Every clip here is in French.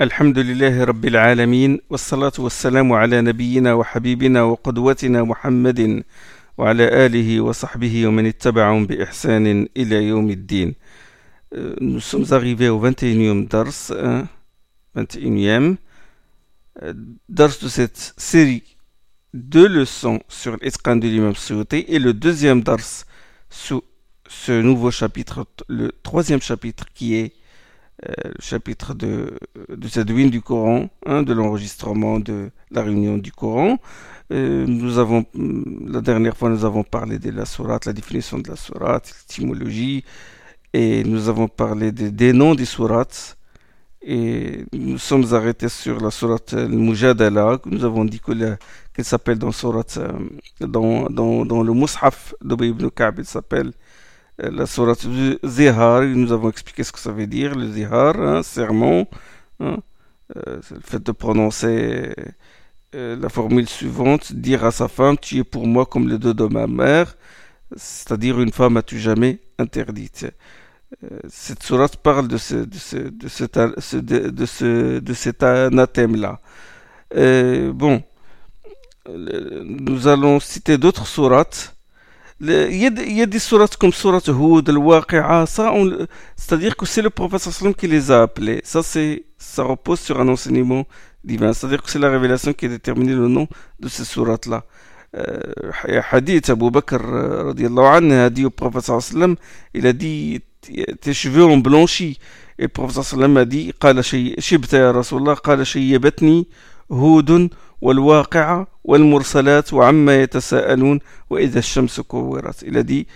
الحمد لله رب العالمين والصلاة والسلام على نبينا وحبيبنا وقدوتنا محمد وعلى آله وصحبه ومن اتبعهم بإحسان إلى يوم الدين Nous sommes arrivés au 21e dars, hein, 21e dars de cette série de leçons sur l'Isqan de l'imam Suyuti et le deuxième dars sous ce nouveau chapitre, le troisième chapitre qui est euh, chapitre de, de cette du Coran, hein, de l'enregistrement de la réunion du Coran. Euh, nous avons, la dernière fois, nous avons parlé de la sourate, la définition de la sourate, l'étymologie, et nous avons parlé des noms des sourates. Et nous sommes arrêtés sur la sourate Al-Mujadala. Nous avons dit qu'elle s'appelle dans, sourate, euh, dans, dans, dans le Mus'haf d'Obay ibn Ka'b, elle s'appelle la sourate Zihar, nous avons expliqué ce que ça veut dire, le Zihar, hein, serment, hein, euh, le fait de prononcer euh, la formule suivante, dire à sa femme, tu es pour moi comme les deux de ma mère, c'est-à-dire une femme as-tu jamais interdite. cette sourate parle de, ce, de, ce, de, cet, de, ce, de cet anathème-là. bon, nous allons citer d'autres sourates يد يدي صورتكم صورة هود الواقعة. سا اون ستادير كو سي لو بروفيسور صلى الله عليه وسلم كي ليزا ابلي سا سي سا روبوز سور ان انسينيمون ديفان ستادير كو سي لا ريفيلاسيون كي ديتيرميني لو نو دو سي سورات لا حديث ابو بكر رضي الله عنه هادي بروفيسور وسلم إلى دي تي شوفي اون بلونشي البروفيسور وسلم هادي قال شي شبت يا رسول الله قال شيبتني هود والواقعة والمرسلات وعما يتساءلون وإذا الشمس كورت a dit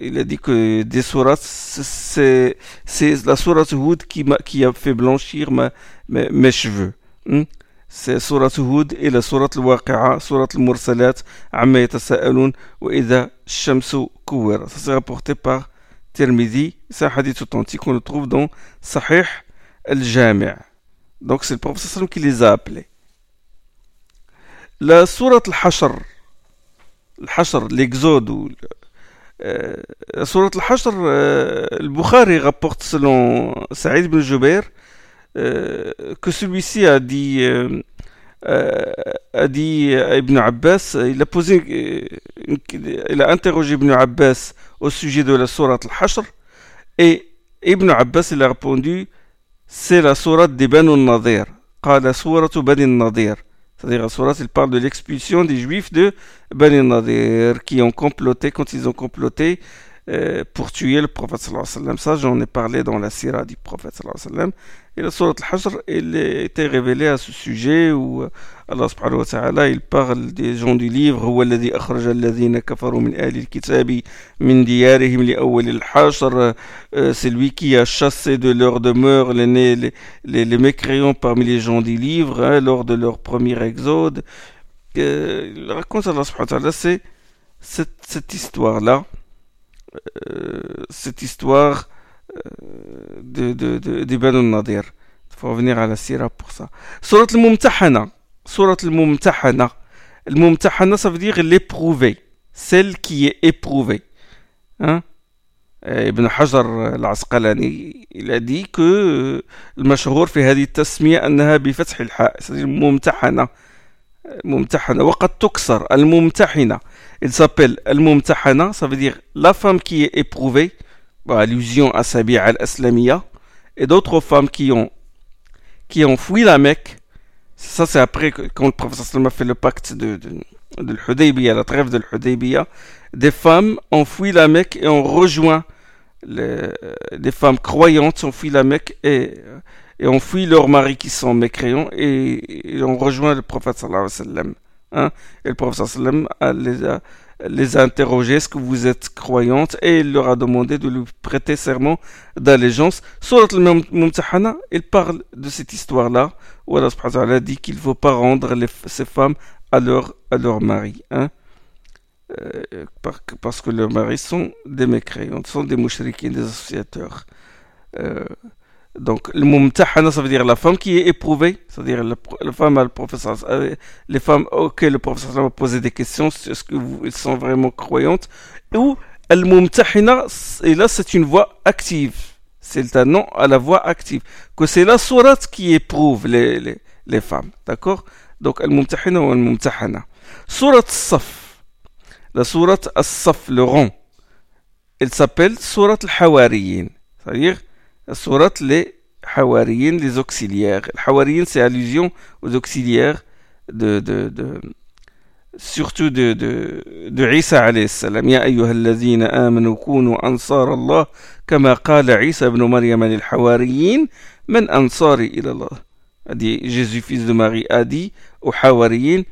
il a dit que des sourates c'est c'est la sourate Hud qui m'a qui a fait blanchir ma, mes, mes cheveux hmm? c'est sourate Hud et la sourate al-Waqi'a sourate al-Mursalat عما يتساءلون وإذا الشمس كورت ça c'est rapporté par Tirmidhi c'est un hadith authentique on le trouve dans Sahih al-Jami' Donc c'est le prophète qui les a appelés. La sourate al-Hashr, al-Hashr, l'Exode, euh, la sourate al-Hashr, euh, le Bukhari rapporte selon Saïd ibn Jubair euh, que celui-ci a dit, a à Ibn Abbas, il a posé, il a interrogé Ibn Abbas au sujet de la sourate al-Hashr et Ibn Abbas il a répondu c'est la sourate des Banu Nadir. C'est-à-dire la sourate, il parle de l'expulsion des juifs de Bani Nadir qui ont comploté, quand ils ont comploté euh, pour tuer le prophète. Ça, j'en ai parlé dans la sira du prophète. Et la sourate Al-Hashr, elle était révélée à ce sujet où Allah subhanahu wa ta'ala, il parle des gens du livre هو الذي أخرج الذين كفروا من أهل الكتاب من ديارهم لأول الحشر c'est lui qui a chassé de leur demeure les, les, les, les mécréants parmi les gens du livre hein, lors de leur premier exode euh, il raconte Allah subhanahu wa ta'ala c'est cette, cette histoire là euh, cette histoire de, de, de, de دو دو دو دي بانو النظير فو فينيغ على السيرة بوغ سا سورة الممتحنة سورة الممتحنة الممتحنة سا لي ليبروفي سيل كي ايبروفي hein? ابن حجر العسقلاني إلى دي كو المشهور في هذه التسمية انها بفتح الحاء الممتحنة ممتحنة وقد تكسر الممتحنة il s'appelle الممتحنة ça veut لا فام كي qui allusion à Sabi'a al-Aslamiyya, et d'autres femmes qui ont, qui ont fui la Mecque. Ça, c'est après quand le professeur a fait le pacte de, de, de la trêve de l'Hudaybiyah. Des femmes ont fui la Mecque et ont rejoint les, des femmes croyantes ont fui la Mecque et, et ont fui leurs maris qui sont mécréants et, ont rejoint le prophète. Hein? Et le prophète sallallahu alayhi wa sallam les a interrogés, est-ce que vous êtes croyante? Et il leur a demandé de lui prêter serment d'allégeance. Surat al-Mumtahana, il parle de cette histoire-là, où Allah dit qu'il ne faut pas rendre ces femmes à leur, à leur mari. Hein? Euh, parce que leurs maris sont des mécréants, sont des mouchriquins, des associateurs. Euh, donc, le mumtahana, ça veut dire la femme qui est éprouvée, c'est-à-dire la, femme à le professeur, euh, les femmes auxquelles le professeur a posé des questions, est-ce qu'elles sont vraiment croyantes, ou al mumtahina, et là c'est une voix active, C'est un nom à la voix active. Que c'est la sourate qui éprouve les, les, femmes. D'accord? Donc, Al-Mumtahina ou Al-Mumtahana. Sourate Saf. La sourate As-Saf, le rond. Elle s'appelle Sourate Al-Hawariyin. C'est-à-dire, sourate les Hawariyin, les auxiliaires. Hawariyin, c'est allusion aux auxiliaires de, de, de surtout de, de, de Isa alayhi salam. Ya ayyuhallazina amanu kunu ansar Allah, kama qala Isa ibn Maryam lil Hawariyin, man ansari ila Allah. Jésus, fils de Marie, a dit aux Hawariyin,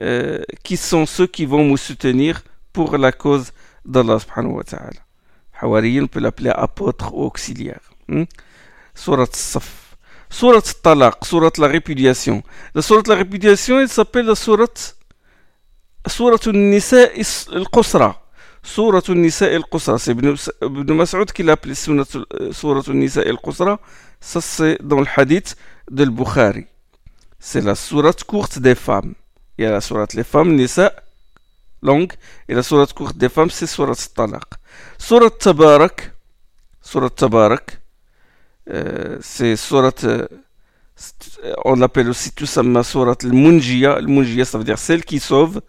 euh, qui sont ceux qui vont me soutenir pour la cause d'Allah subhanahu wa ta'ala. Hawariyin, on peut l'appeler apôtre ou auxiliaire. سورة الصف سورة الطلاق سورة لا ريبوديسيون سورة لا ريبوديسيون تسابيل سورة سورة النساء القصرى سورة النساء القصرى سي ابن مسعود كي لابلي سورة النساء القصرى سا سي دون الحديث دو البخاري سي لا سورة كورت دي فام يا لا سورة لي فام النساء لونغ يا لا سورة كورت دي فام سي سورة الطلاق سورة تبارك سورة تبارك euh, c'est sourate euh, on l'appelle aussi tout simplement sourate al-Munjiya al-Munjiya ça veut dire celle qui sauve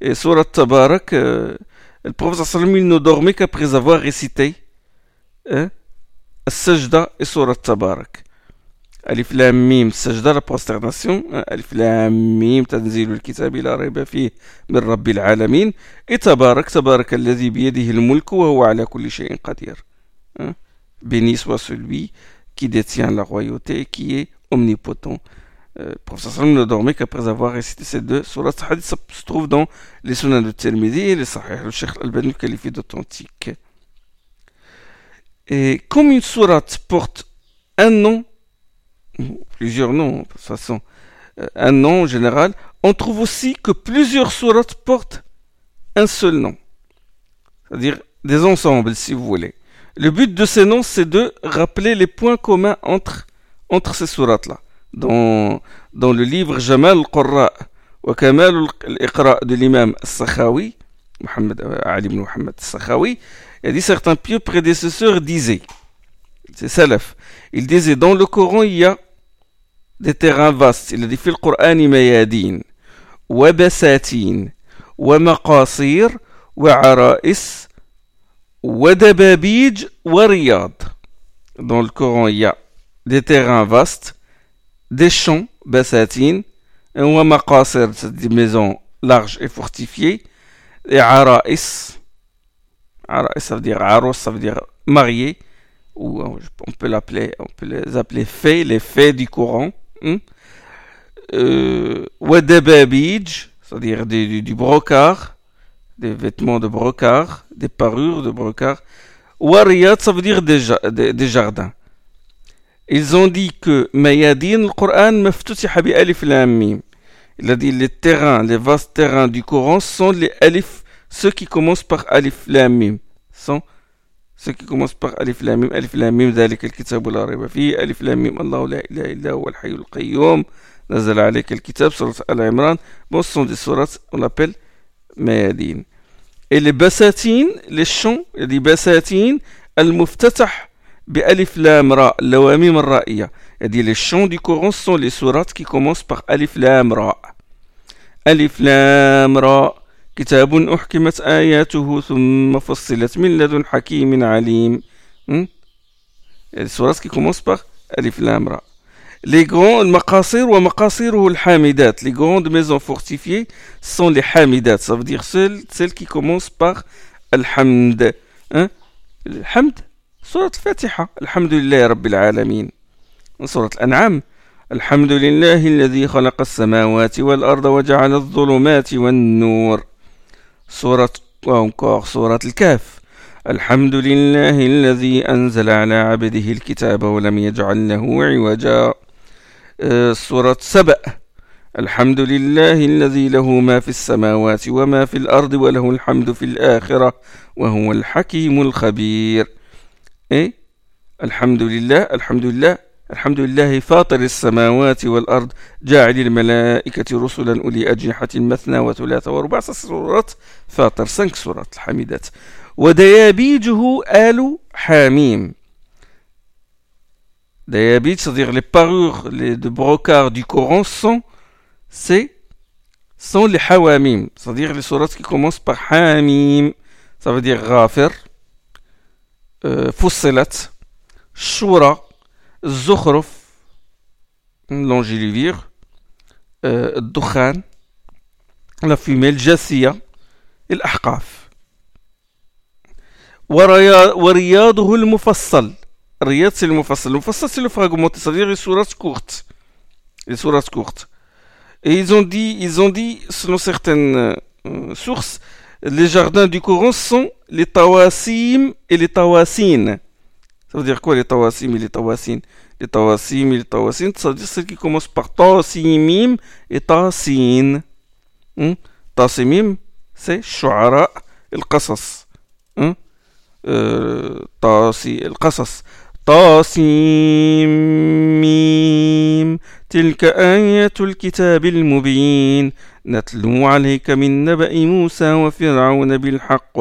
et sourate Tabarak euh, Le prophète sallam il ne dormait qu'après avoir récité hein, Sajda et Surat Tabarak. Alif Lam Mim, Sajda, la prosternation. Hein, Alif Lam Mim, تنزيل الكتاب لا ريب فيه من رب العالمين. Et Tabarak, Tabarak الذي بيده الملك وهو على كل شيء قدير. Hein, béni soit celui qui détient la royauté et qui est omnipotent. le professeur Sallam ne dormait qu'après avoir récité ces deux sourates. Ce hadith se trouve dans les Sunan de Tirmidhi et les Sahih. Le Cheikh Al-Bani qualifie d'authentique. Et comme une sourate porte un nom, plusieurs noms, de toute façon, euh, un nom en général, on trouve aussi que plusieurs sourates portent un seul nom. C'est-à-dire des ensembles, si vous voulez. Le but de ces noms, c'est de rappeler les points communs entre, entre ces sourates-là. Dans, dans le livre Jamal al-Qurra wa Kamal de l'imam Sakhawi, Mohamed, euh, Ali ibn Muhammad Sakhawi, il a dit certains pieux prédécesseurs disaient, c'est salaf, il disait dans le Coran il y a des terrains vastes, il a dit fil Qur'ani mayadin, wa basatin, wa maqasir, wa wa dababij, wa riyad. Dans le Coran il y a des terrains vastes, des champs, bassatines, un maqasir, des maisons larges et fortifiées, et ara'is, ara'is ça veut dire aros, ça veut dire marié, ou on peut l'appeler, on peut les appeler fées, les fées du Coran, hein? euh, c'est-à-dire du, du, brocart, des vêtements de brocart, des parures de brocart, wariyat, ça veut dire des, des, des jardins. Ils ont dit que Mayadin, le Coran, maftutiha bi alif lam mim. Il a dit les terrains, les vastes terrains du Coran sont les alif, ceux qui commencent par alif lam mim. Sont ceux qui commencent par alif lam mim, alif lam mim, ذلك الكتاب لا ريب فيه, alif lam mim, الله لا إله إلا هو الحي القيوم, نزل عليك الكتاب, surat Al-Imran. Bon, ce sont des sourates, on appelle Mayadin. لبساتين للشن بساتين المفتتح بألف لام راء اللواميم الرائية. هذه لي شون دي كورون سون لي سورات كي كومونس باغ ألف لام راء. ألف لام راء. كتاب أحكمت آياته ثم فصلت من لدن حكيم عليم. سورات كي كومونس باغ ألف لام راء. Al-hamidat. Les grandes maisons fortifiées sont les hamidat. Ça veut dire celles, celles qui commencent par al-hamd. Hein? Le hamd, سورة الفاتحة الحمد لله رب العالمين سورة الأنعام الحمد لله الذي خلق السماوات والأرض وجعل الظلمات والنور سورة وانكور سورة الكهف الحمد لله الذي أنزل على عبده الكتاب ولم يجعل له عوجا سورة سبأ. الحمد لله الذي له ما في السماوات وما في الأرض وله الحمد في الآخرة وهو الحكيم الخبير. إيه؟ الحمد لله الحمد لله الحمد لله فاطر السماوات والأرض جاعل الملائكة رسلا أولي أجنحة مثنى وثلاث ورباع. سورة فاطر سنك سورة الحميدات. وديابيجه آل حاميم Dayabit, c'est-à-dire les parures les, de brocart du Coran sont, c'est, sont les hawamim, c'est-à-dire les sourates qui commencent par hamim, ça veut dire ghafir, euh, fussilat, shura, zukhruf, l'angélivire, euh, dukhan, la fumée, le jassiya, et l'ahqaf. ورياضه المفصل Riyad, c'est le Mufassal. Le Mufassal, c'est le fragmenté, c'est-à-dire les sourates courtes. Les sourates courtes. Et ils ont dit, ils ont dit selon certaines euh, sources, les jardins du Coran sont les tawasim et les tawasin. Ça veut dire quoi les tawasim et les tawasin Les tawasim et les tawasin, ça veut dire celles qui commencent par tasimim et tasin. Hmm? C'est shu'ara et le qasas. Hmm? Euh. طاسيم تلك آية الكتاب المبين. نتلو عليك من نبأ موسى وفرعون بالحق.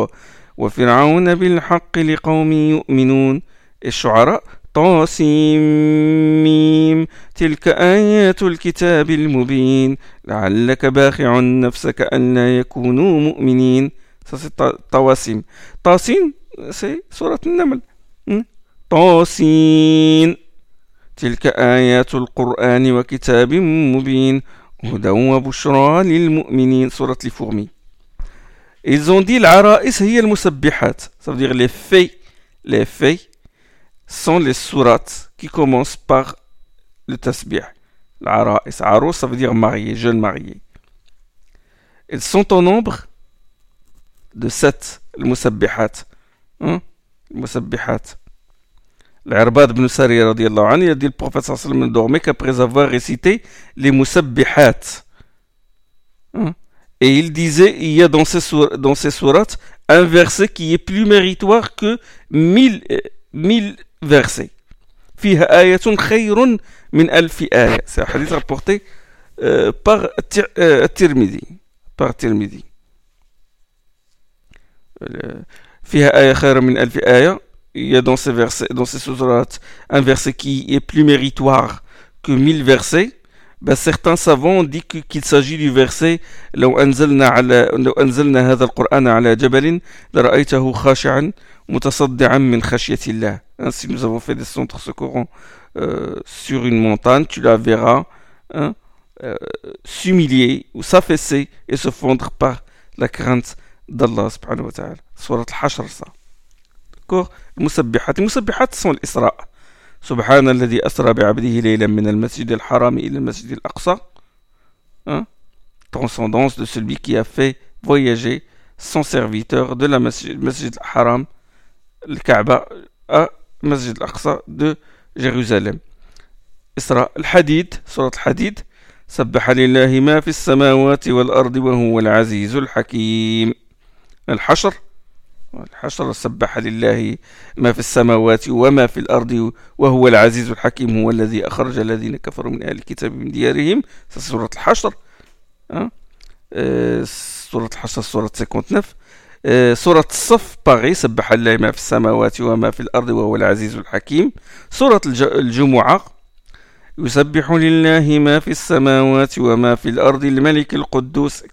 وفرعون بالحق لقوم يؤمنون. الشعراء طاسيم تلك آيات الكتاب المبين. لعلك باخع نفسك أن لا يكونوا مؤمنين. طواسيم. طاسين سي سورة النمل. طاسين تلك آيات القرآن وكتاب مبين هدى وبشرى للمؤمنين سورة الفورمي Ils ont dit العرائس هي المسبحات Ça veut dire les faits Les faits sont les sourates qui commencent par le tasbih. L'araïs. Arous, ça veut dire marié, jeune marié. Ils sont au nombre de sept, musabbihat. Hein? Le ibn Sari radiallahu anhu, il a dit le prophète sallallahu alayhi wa dormait qu'après avoir récité les musabbihat. Et il disait, il y a dans ces, dans ces sourates un verset qui est plus méritoire que mille, mille versets. فيها آية خير من ألف آية. C'est un hadith rapporté euh, par euh, Tirmidhi. Par Tirmidhi. فيها آية خير من ألف آية il y a dans ces versets, dans ces sourates, un verset qui est plus méritoire que mille versets, ben certains savants ont dit qu'il s'agit du verset لو أنزلنا على لو أنزلنا هذا القرآن على جبل لرأيته خاشعا متصدعا من خشية الله. Hein, si nous avons fait descendre ce Coran euh, sur une montagne, tu la verras hein, euh, s'humilier ou s'affaisser et se fondre par la crainte d'Allah subhanahu wa ta'ala. Surat al-Hashr ça. D'accord المسبحات المسبحات sont الإسراء. سبحان الذي أسرى بعبده ليلا من المسجد الحرام إلى المسجد الأقصى. Hein? transcendance de celui qui a fait voyager son serviteur de la masjid, masjid al-Haram le Kaaba à masjid al-Aqsa de Jérusalem. إسراء الحديد سورة الحديد سبح لله ما في السماوات والأرض وهو العزيز الحكيم. الحشر. الحشر سبح لله ما في السماوات وما في الأرض وهو العزيز الحكيم هو الذي أخرج الذين كفروا من أهل الكتاب من ديارهم سورة الحشر أه؟ سورة الحشر سورة 59 أه؟ سورة الصف باغي سبح لله ما في السماوات وما في الأرض وهو العزيز الحكيم سورة الجمعة يسبح لله ما في السماوات وما في الأرض الملك القدوس.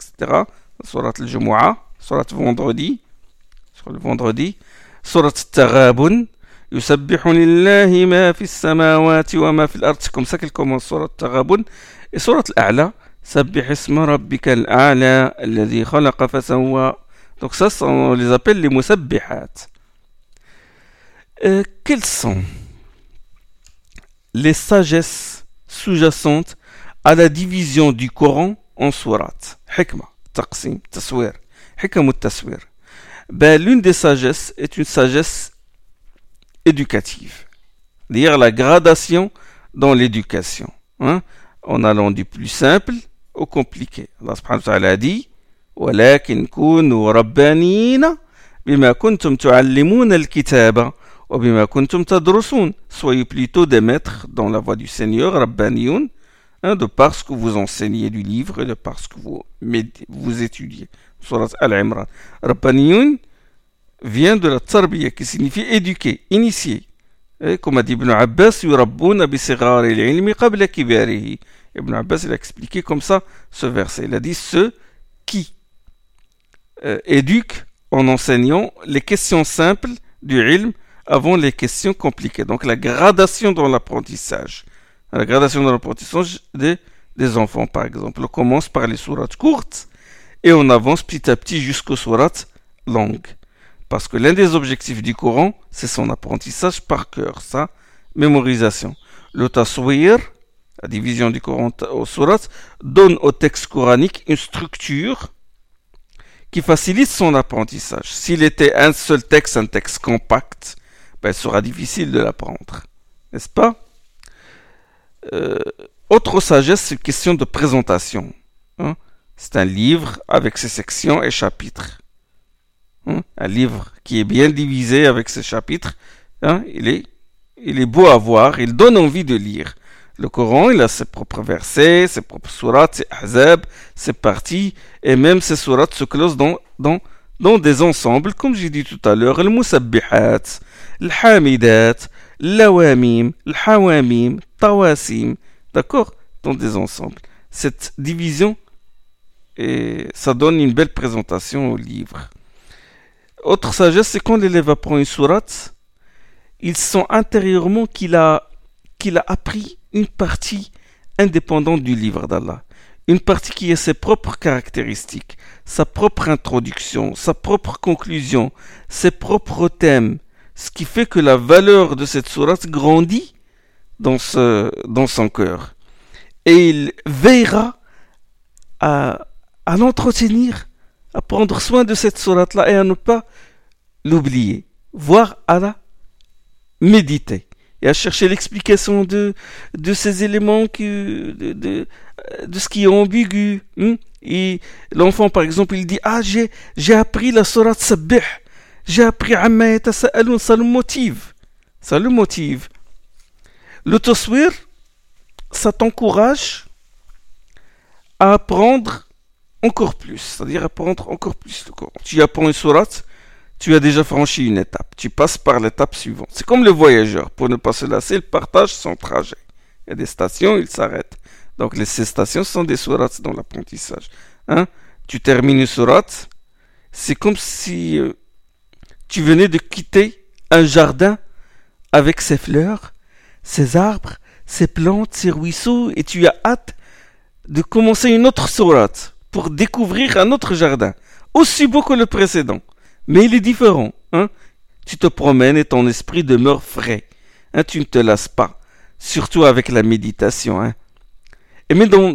سورة الجمعة سورة فوندردي شغل فوندردي سورة التغابن. يسبح لله ما في السماوات وما في الأرض. سكم سكلكم سورة التغابن. سورة الأعلى. سبح اسم ربك الأعلى الذي خلق فسوى. دونك سا لي زابيل لي مسبحات كيل سون لي ساجيس سوجاسونت à la division du Coran en sourate. Hikma, taqsim, taswir. Hikma, taswir. ben, l'une des sagesses est une sagesse éducative. Dire la gradation dans l'éducation. Hein, en allant du plus simple au compliqué. Allah subhanahu wa ta'ala a dit ولكن كونوا ربانيين بما كنتم تعلمون الكتاب وبما كنتم تدرسون Soyez plutôt des maîtres dans la voie du Seigneur, Rabbaniyun, hein, de par ce que vous enseignez du livre et de par ce que vous, vous étudiez. sourate Al-Imran. Rabbaniyun vient de la tarbiya qui signifie éduquer, initier. Comme a dit Ibn Abbas. Ibn Abbas il a expliqué comme ça ce verset. Il a dit ceux qui euh, éduquent en enseignant les questions simples du ilm avant les questions compliquées. Donc la gradation dans l'apprentissage. La gradation dans l'apprentissage des, des enfants, par exemple, on commence par les sourates courtes et on avance petit à petit jusqu'aux sourates longues. Parce que l'un des objectifs du Coran, c'est son apprentissage par cœur, sa mémorisation. Le taswir, la division du Coran aux sourates, donne au texte coranique une structure qui facilite son apprentissage. S'il était un seul texte, un texte compact, ben, il sera difficile de l'apprendre. N'est-ce pas? Euh, Autre sagesse, c'est une question de présentation. Hein. C'est un livre avec ses sections et chapitres. Hein? Un livre qui est bien divisé avec ses chapitres. Hein? Il, est, il est beau à voir, il donne envie de lire. Le Coran, il a ses propres versets, ses propres sourates, ses ahzab, ses parties, et même ses sourates se closent dans, dans, dans des ensembles, comme j'ai dit tout à l'heure, le musabbihat, le hamidat, l'awamim, le hawamim, tawasim, d'accord? Dans des ensembles. Cette division, et ça donne une belle présentation au livre. Autre sagesse, c'est quand l'élève apprend une sourate, il sent intérieurement qu'il a, qu'il a appris une partie indépendante du livre d'Allah. Une partie qui a ses propres caractéristiques, sa propre introduction, sa propre conclusion, ses propres thèmes, ce qui fait que la valeur de cette sourate grandit dans, ce, dans son cœur. Et il veillera à, à l'entretenir, à prendre soin de cette sourate-là et à ne pas l'oublier, voire à la méditer et à chercher l'explication de, de ces éléments qui, de, de, ce qui est ambigu. Hein. Et l'enfant, par exemple, il dit Ah, j'ai, j'ai appris la sourate Sabbih, j'ai appris Amma Yatasa'alun, ça le motive. Ça le motive. Le ça t'encourage à apprendre encore plus, c'est-à-dire apprendre encore plus le Coran. Tu apprends une sourate, tu as déjà franchi une étape. Tu passes par l'étape suivante. C'est comme le voyageur. Pour ne pas se lasser, il partage son trajet. Il y a des stations, il s'arrête. Donc les, ces stations sont des sourates dans l'apprentissage. Hein? Tu termines une sourate, c'est comme si euh, tu venais de quitter un jardin avec ses fleurs, ses arbres, ses plantes, ses ruisseaux, et tu as hâte de commencer une autre sourate pour découvrir un autre jardin, aussi beau que le précédent. Mais il est différent. Hein? Tu te promènes et ton esprit demeure frais. Hein? Tu ne te lasses pas. Surtout avec la méditation. Hein? Et mais dans,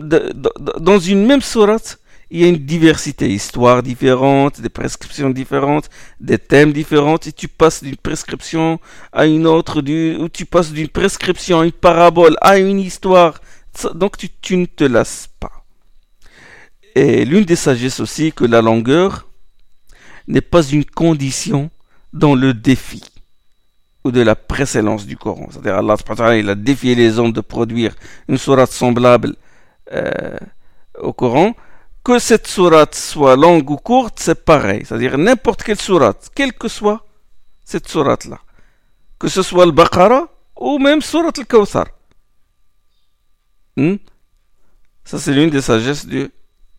dans une même sourate, il y a une diversité, histoires différentes, des prescriptions différentes, des thèmes différents, et tu passes d'une prescription à une autre, du, ou tu passes d'une prescription à une parabole, à une histoire. Donc tu, tu ne te lasses pas. Et l'une des sagesses aussi, que la longueur n'est pas une condition dans le défi ou de la précédence du Coran. C'est-à-dire Allah il a défié les hommes de produire une sourate semblable euh, au Coran. Que cette sourate soit longue ou courte, c'est pareil. C'est-à-dire n'importe quelle sourate, quelle que soit cette sourate-là. Que ce soit le Baqarah ou même sourate al-Kawthar. Hmm? Ça, c'est l'une des sagesses du,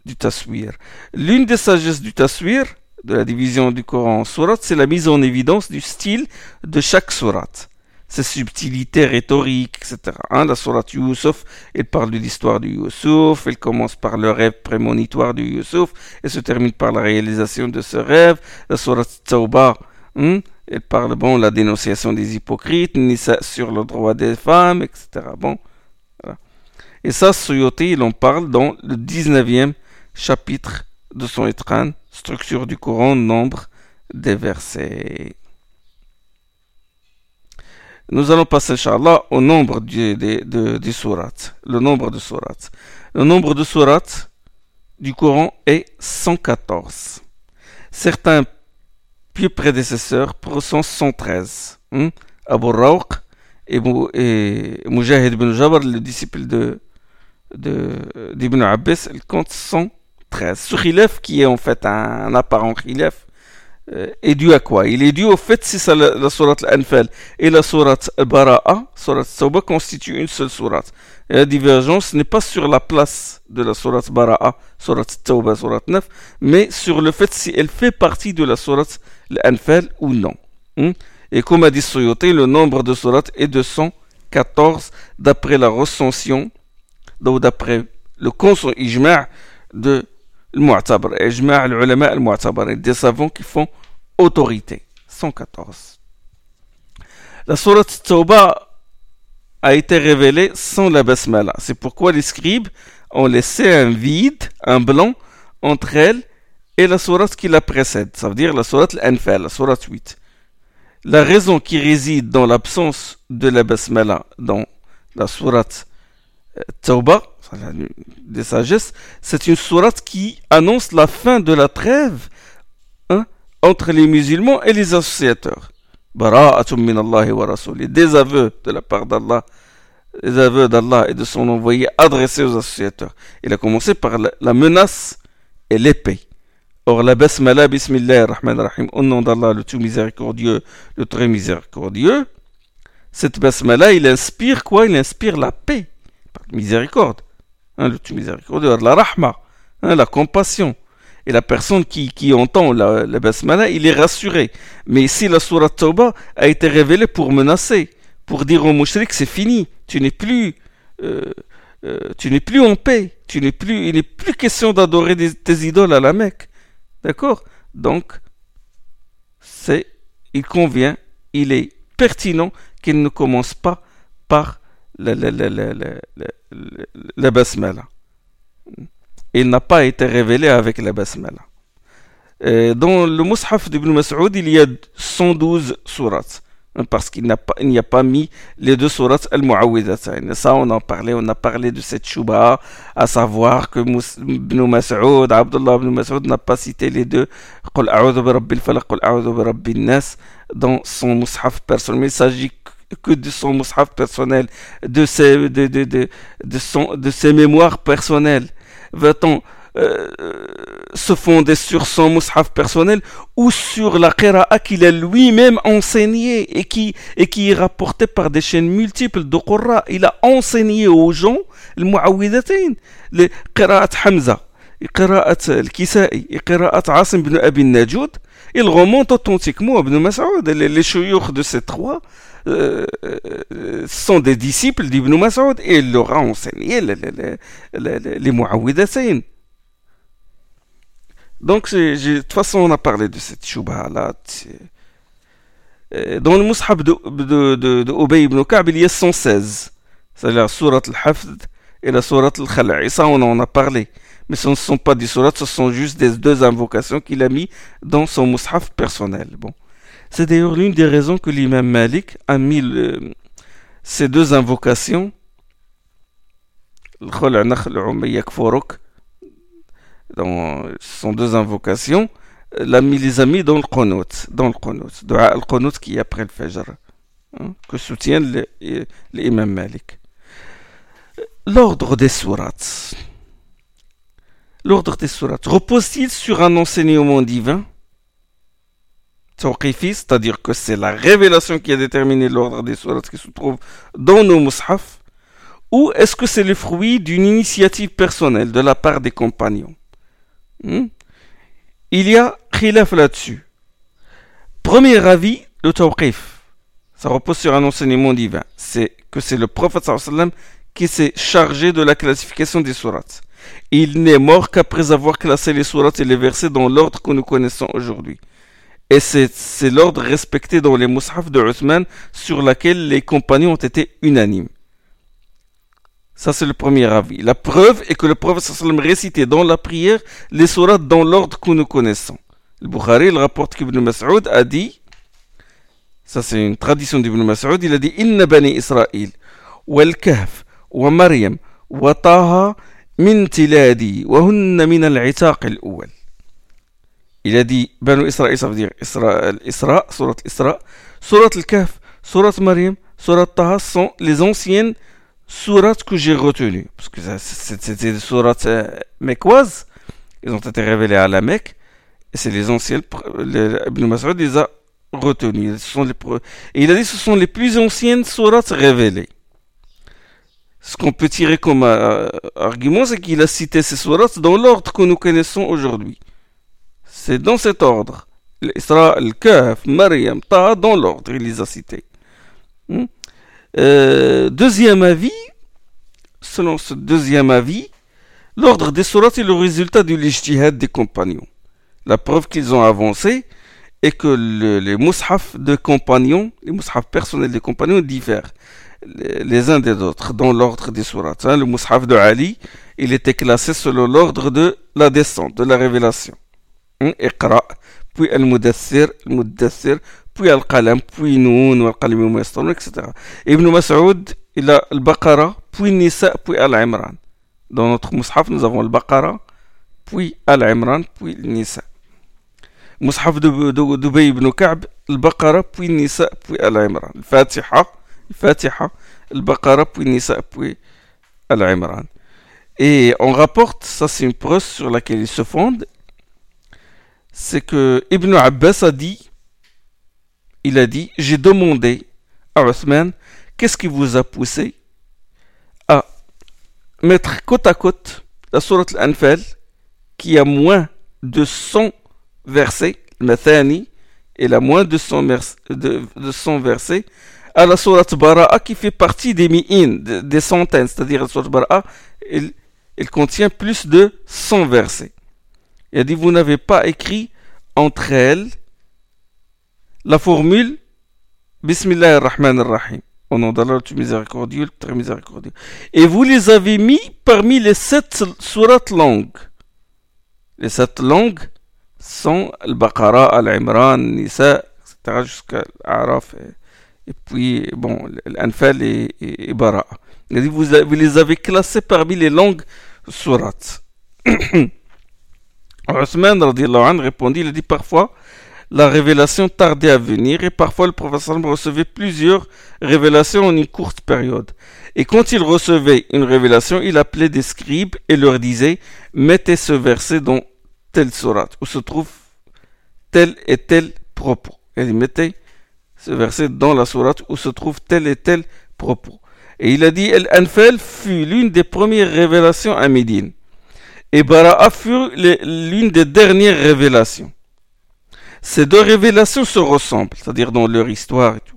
du taswir. L'une des sagesses du taswir, de la division du Coran en sourates, c'est la mise en évidence du style de chaque sourate. Ses subtilités rhétoriques, etc. Hein, la sourate Yusuf, elle parle de l'histoire du Yusuf, elle commence par le rêve prémonitoire du Yusuf, et se termine par la réalisation de ce rêve. La sourate Tawbah, hein, elle parle, bon, la dénonciation des hypocrites, sur le droit des femmes, etc. Bon, Et ça, Suyoti, il en parle dans le 19e chapitre de son étran structure du Coran, nombre des versets. Nous allons passer, Inch'Allah, au nombre du, de, sourates. Le nombre de sourates. Le nombre de sourates du Coran est 114. Certains pieux prédécesseurs sont 113. Hmm? Abu Rawq et, et Mujahid ibn Jabr, le disciple de d'Ibn Abbas, il compte 100 13. Ce khilaf qui est en fait un, apparent khilaf est dû à quoi? Il est dû au fait si la, la sourate Al-Anfal et la sourate Al-Bara'a, sourate Tawbah constituent une seule sourate. La divergence n'est pas sur la place de la sourate Bara'a, sourate Tawbah, sourate 9, mais sur le fait si elle fait partie de la sourate Al-Anfal ou non. Hmm? Et comme a dit Soyoté, le nombre de sourates est de 114 d'après la recension, d'après le consul ijma' de المعتبر إجماع العلماء المعتبرين des savants qui font autorité 114 la sourate Tauba a été révélée sans la basmala c'est pourquoi les scribes ont laissé un vide un blanc entre elle et la sourate qui la précède ça veut dire la sourate Al-Anfal la sourate 8 la raison qui réside dans l'absence de la basmala dans la sourate Tauba des sagesses, c'est une sourate qui annonce la fin de la trêve hein, entre les musulmans et les associateurs. Les désaveux de la part d'Allah, les aveux d'Allah et de son envoyé adressés aux associateurs. Il a commencé par la, menace et l'épée. Or, la basmala, bismillah rahman rahim, au nom d'Allah, le tout miséricordieux, le très miséricordieux, cette basmala, il inspire quoi? Il inspire la paix, miséricorde hein, le miséricordieux, la rahma, hein, la compassion. Et la personne qui, qui entend la, la basmala, il est rassuré. Mais ici, la sourate Tauba a été révélée pour menacer, pour dire aux mouchriks, c'est fini, tu n'es plus, euh, euh, tu n'es plus en paix, tu n'es plus, il n'est plus question d'adorer tes idoles à la Mecque. D'accord? Donc, c'est, il convient, il est pertinent qu'il ne commence pas par la, la basmala. Il n'a pas été révélé avec la basmala. dans le Mus'haf d'Ibn Mas'ud, il y a 112 sourates. Parce qu'il n'y a, pas mis les deux sourates al-mu'awwidatayn. Ça, on en parlait, on a parlé de cette chouba, à savoir que Ibn Mas'ud, Abdullah ibn Mas'ud n'a pas cité les deux Qul a'udhu bi Qul a'udhu bi dans son Mus'haf personnel. Il s'agit que de son mushaf personnel, de ses, de, de, de, de, son, de ses mémoires personnelles Va-t-on euh, se fonder sur son mushaf personnel ou sur la qira'a qu'il a lui-même enseigné et qui, et qui est rapporté par des chaînes multiples de Qurra? Il a enseigné aux gens le mu'awwidatain, le qira'at Hamza, qira'at al-Kisa'i, qira'at Asim ibn Abi Najoud. Il remonte authentiquement à Ibn Mas'ud, les, les de ces trois euh, euh, sont des disciples d'Ibn Mas'ud et il leur a enseigné les, les, les, Donc, de toute façon, on a parlé de cette chouba là. Euh, dans le Mus'hab de, de, ibn Ka'b, il y a 116. C'est la sourate al-Hafd et la sourate al-Khala'. Et ça, on en a parlé. Mais ce ne sont pas des sourates, ce sont juste des deux invocations qu'il a mis dans son Mus'haf personnel. Bon. C'est d'ailleurs l'une des raisons que l'imam Malik a mis ces deux invocations, dans sont deux invocations, l'a mis les amis dans le qunut, dans le qunut, le qunut qui est après le fajr, hein, que soutient l'imam Malik. L'ordre des sourates. L'ordre des sourates repose-t-il sur un enseignement divin? C'est-à-dire que c'est la révélation qui a déterminé l'ordre des sourates qui se trouvent dans nos mushaf, ou est-ce que c'est le fruit d'une initiative personnelle de la part des compagnons? Hmm? Il y a khilaf là-dessus. Premier avis, le tawqif. Ça repose sur un enseignement divin. C'est que c'est le prophète qui s'est chargé de la classification des sourates. Il n'est mort qu'après avoir classé les sourates et les versets dans l'ordre que nous connaissons aujourd'hui. Et c'est l'ordre respecté dans les mushaf de Uthman sur lequel les compagnons ont été unanimes. Ça, c'est le premier avis. La preuve est que le prophète récitait dans la prière les sourates dans l'ordre que nous connaissons. Le Bukhari, il rapporte qu'Ibn Mas'ud a dit, ça c'est une tradition d'Ibn Mas'ud, il a dit, Inna bani Israël, wal kahf, wa Maryam, wa Taha, min al-itaq al-awwal. Il a dit Banu Israël, ça veut dire Isra, Isra Surat Isra, Surat Al-Kahf, Surat Maryam, Surat Taha sont les anciennes sourates que j'ai retenues. Parce que c'était des sourates euh, mécoises. Ils ont été révélés à la Mecque. Et c'est les anciens, Ibn Mas'ud les a retenus. Ce sont les, et il a dit ce sont les plus anciennes sourates révélées. Ce qu'on peut tirer comme euh, argument, c'est qu'il a cité ces sourates dans l'ordre que nous connaissons aujourd'hui. C'est dans cet ordre. L'Isra, Al-Kahf, Maryam, Ta, dans l'ordre, il les a cités. Hmm? Euh, deuxième avis, selon ce deuxième avis, l'ordre des sourates est le résultat du l'ijtihad des compagnons. La preuve qu'ils ont avancé est que les mushaf de compagnons, les mushaf personnels des compagnons diffèrent les uns des autres dans l'ordre des sourates. Hein. Le mushaf de Ali, il était classé selon l'ordre de la descente, de la révélation. Hein. Puis al-mudassir, al-mudassir, puis al-qalam, puis noun, al-qalim etc. Ibn Mas'ud, il a al-Baqara, puis Nisa, puis al-Imran. Dans notre mushaf, nous avons al-Baqara, puis al-Imran, puis Nisa. Mushaf de Dubay ibn Ka'b, al-Baqara, puis Nisa, puis al-Imran. Al-Fatiha, Fatiha, Al-Baqarah, puis Nisa, puis Al-Imran. Et on rapporte, ça c'est une preuve sur laquelle il se fonde, c'est que Ibn Abbas a dit, il a dit, j'ai demandé à Othman, qu'est-ce qui vous a poussé à mettre côte à côte la sourate Al-Anfal, qui a moins de 100 versets, Mathani, et la moins de 100, de, de 100 versets, à la sourate Bara'a qui fait partie des mi'in, des centaines, c'est-à-dire la sourate Bara'a, il, contient plus de 100 versets. Il a dit, vous n'avez pas écrit entre elles la formule Bismillah ar-Rahman ar-Rahim. Au nom d'Allah, tu miséricordieux, très miséricordieux. Et vous les avez mis parmi les sept sourates longues. Les sept langues sont Al-Baqarah, Al-Imran, Nisa, etc. jusqu'à Araf. Et puis, bon, l'Anfal et, et, Bara. Il dit, vous, vous, les avez classés parmi les langues sourates. Othman répondit, il dit parfois, la révélation tardait à venir et parfois le professeur recevait plusieurs révélations en une courte période. Et quand il recevait une révélation, il appelait des scribes et leur disait Mettez ce verset dans telle sourate où se trouve tel et tel propos. Il dit Mettez verset dans la sourate où se trouve tel et tel propos. Et il a dit, El-Anfal fut l'une des premières révélations à Médine. Et Bara'a fut l'une des dernières révélations. Ces deux révélations se ressemblent, c'est-à-dire dans leur histoire et tout.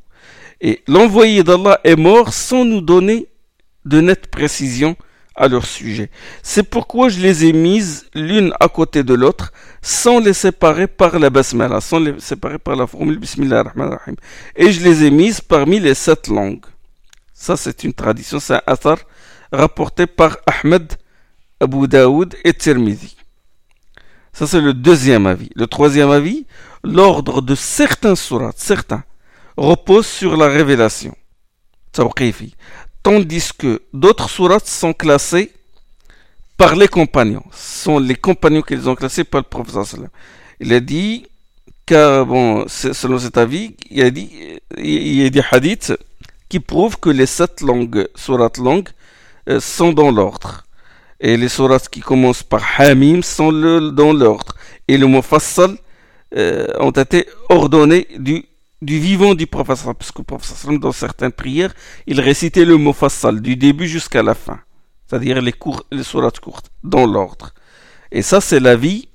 Et l'envoyé d'Allah est mort sans nous donner de nette précision à leur sujet. C'est pourquoi je les ai mises l'une à côté de l'autre, sans les séparer par la basmala, sans les séparer par la formule Bismillah ar-Rahman ar-Rahim. Et je les ai mises parmi les sept langues. Ça, c'est une tradition, c'est un athar rapporté par Ahmed, Abu Daoud et Tirmidhi. Ça, c'est le deuxième avis. Le troisième avis, l'ordre de certains sourates, certains, repose sur la révélation. Tandis que d'autres sourates sont classées par les compagnons. Ce sont les compagnons qu'ils ont classés par le professeur Il a dit, car bon, selon cet avis, il a dit, y a des hadiths qui prouvent que les sept langues, sourates langues, euh, sont dans l'ordre. Et les sourates qui commencent par Hamim sont dans l'ordre. Et le mot Fassal euh, ont été ordonnés du du vivant du professeur, parce que le professeur, dans certaines prières, il récitait le mot fassal du début jusqu'à la fin, c'est-à-dire les, cours, les sourates courtes, dans l'ordre. Et ça, c'est l'avis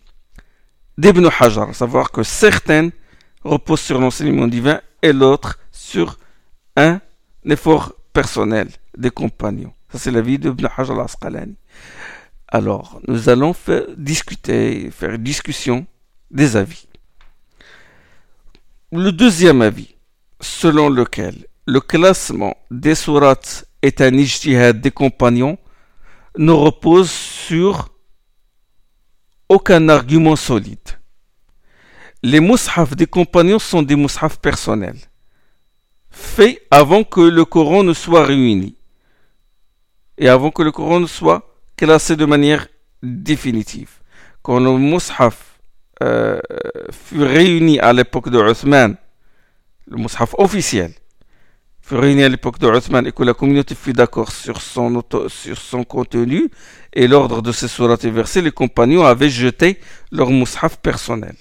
d'Ibn Hajar, savoir que certaines reposent sur l'enseignement divin et l'autre sur un effort personnel des compagnons. Ça, c'est l'avis d'Ibn Hajar al-Asqalani. Alors, nous allons faire discuter, faire une discussion des avis. Le deuxième avis, selon lequel le classement des sourates est un ijtihad des compagnons, ne repose sur aucun argument solide. Les mushaf des compagnons sont des mushaf personnels, faits avant que le Coran ne soit réuni et avant que le Coran ne soit classé de manière définitive. Quand le mushaf euh, fut réuni à l'époque de Othman, le mushaf officiel, fut réuni à l'époque de Uthman et que la communauté fut d'accord sur son, contenu et l'ordre de ces sourates et les compagnons avaient jeté leur mushaf personnel.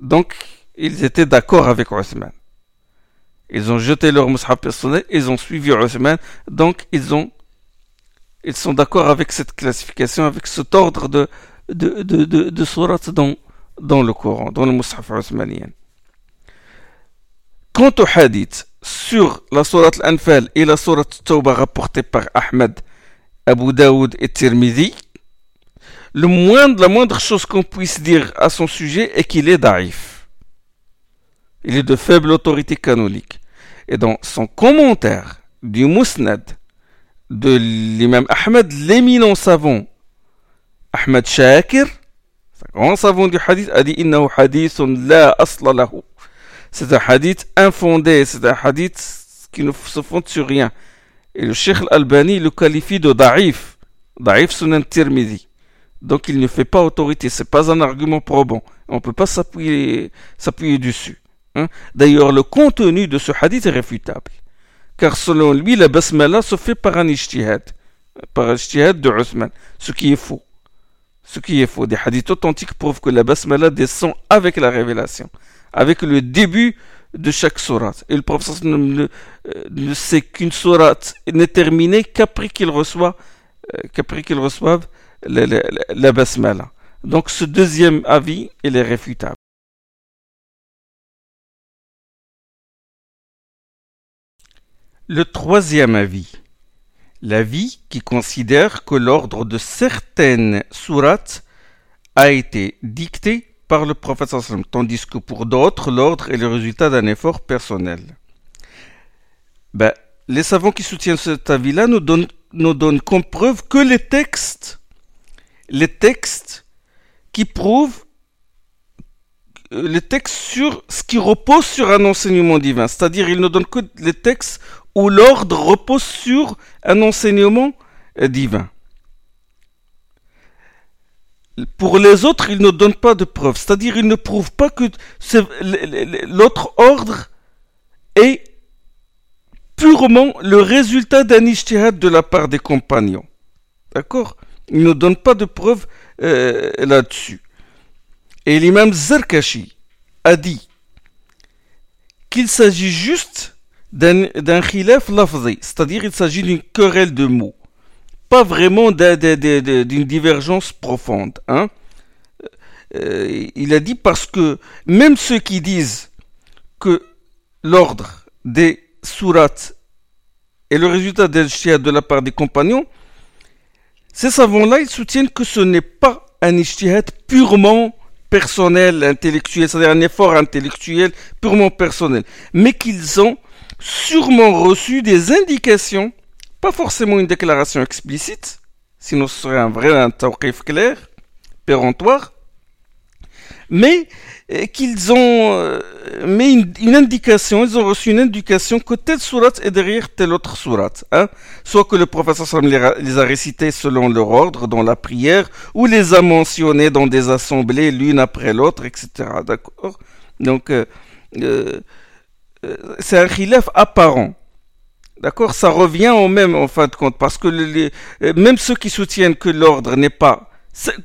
Donc, ils étaient d'accord avec Uthman. Ils ont jeté leur mushaf personnel, ils ont suivi Uthman, donc ils ont ils sont d'accord avec cette classification, avec cet ordre de, de, de, de, de surat dans, dans le Coran, dans le mushaf. Quant au hadith sur la surat Al-Anfal et la surat Tawbah rapportée par Ahmed, Abu Daoud et Tirmidhi, le moindre, la moindre chose qu'on puisse dire à son sujet est qu'il est daif. Il est de faible autorité canonique. Et dans son commentaire du Musnad de l'imam Ahmed, l'éminent savant Ahmed Shakir, un grand savant du hadith, a dit la asla lahu. C'est un hadith infondé, c'est un hadith qui ne se fonde sur rien. Et le Sheikh Al-Albani le qualifie de da'if, da'if sunan tirmidhi. Donc il ne fait pas autorité, c'est pas un argument probant. On ne peut pas s'appuyer, s'appuyer dessus. Hein. D'ailleurs, le contenu de ce hadith est réfutable. Car selon lui, la basmala se fait par un ijtihad, par un ijtihad de Uthman, ce qui est faux. Ce qui est faux. Des hadiths authentiques prouvent que la basmala descend avec la révélation, avec le début de chaque sourate. Et le professeur ne, ne sait qu'une sourate n'est terminée qu'après qu'il reçoit, euh, qu'après qu'il reçoive la, la, la basmala. Donc ce deuxième avis, est réfutable. Le troisième avis. L'avis qui considère que l'ordre de certaines sourates a été dicté par le prophète tandis que pour d'autres, l'ordre est le résultat d'un effort personnel. Ben, les savants qui soutiennent cet avis-là nous donnent, comme preuve que les textes, les textes qui prouvent les textes sur ce qui repose sur un enseignement divin. C'est-à-dire, ils ne donnent que les textes où l'ordre repose sur un enseignement euh, divin. Pour les autres, ils ne donnent pas de preuves. C'est-à-dire, ils ne prouvent pas que l'autre ordre est purement le résultat d'un ijtihad de la part des compagnons. D'accord? Ils ne donnent pas de preuves euh, là-dessus. Et l'imam Zarkashi a dit qu'il s'agit juste d'un khilaf lafzi, c'est-à-dire il s'agit d'une querelle de mots, pas vraiment d'une divergence profonde. Hein. Euh, il a dit parce que même ceux qui disent que l'ordre des sourates est le résultat d'un ijtihad de la part des compagnons, ces savants-là, ils soutiennent que ce n'est pas un ijtihad purement personnel, intellectuel, c'est-à-dire un effort intellectuel purement personnel, mais qu'ils ont sûrement reçu des indications, pas forcément une déclaration explicite, sinon ce serait un vrai un clair, péremptoire, mais euh, qu'ils ont euh, mais une, indication, ils ont reçu une indication que telle sourate est derrière telle autre sourate. Hein? Soit que le professeur les, les a récités selon leur ordre dans la prière, ou les a mentionnés dans des assemblées l'une après l'autre, etc. D'accord Donc, euh, euh, c'est un khilaf apparent. D'accord? Ça revient au même en fin de compte, parce que les, même ceux qui soutiennent que l'ordre n'est pas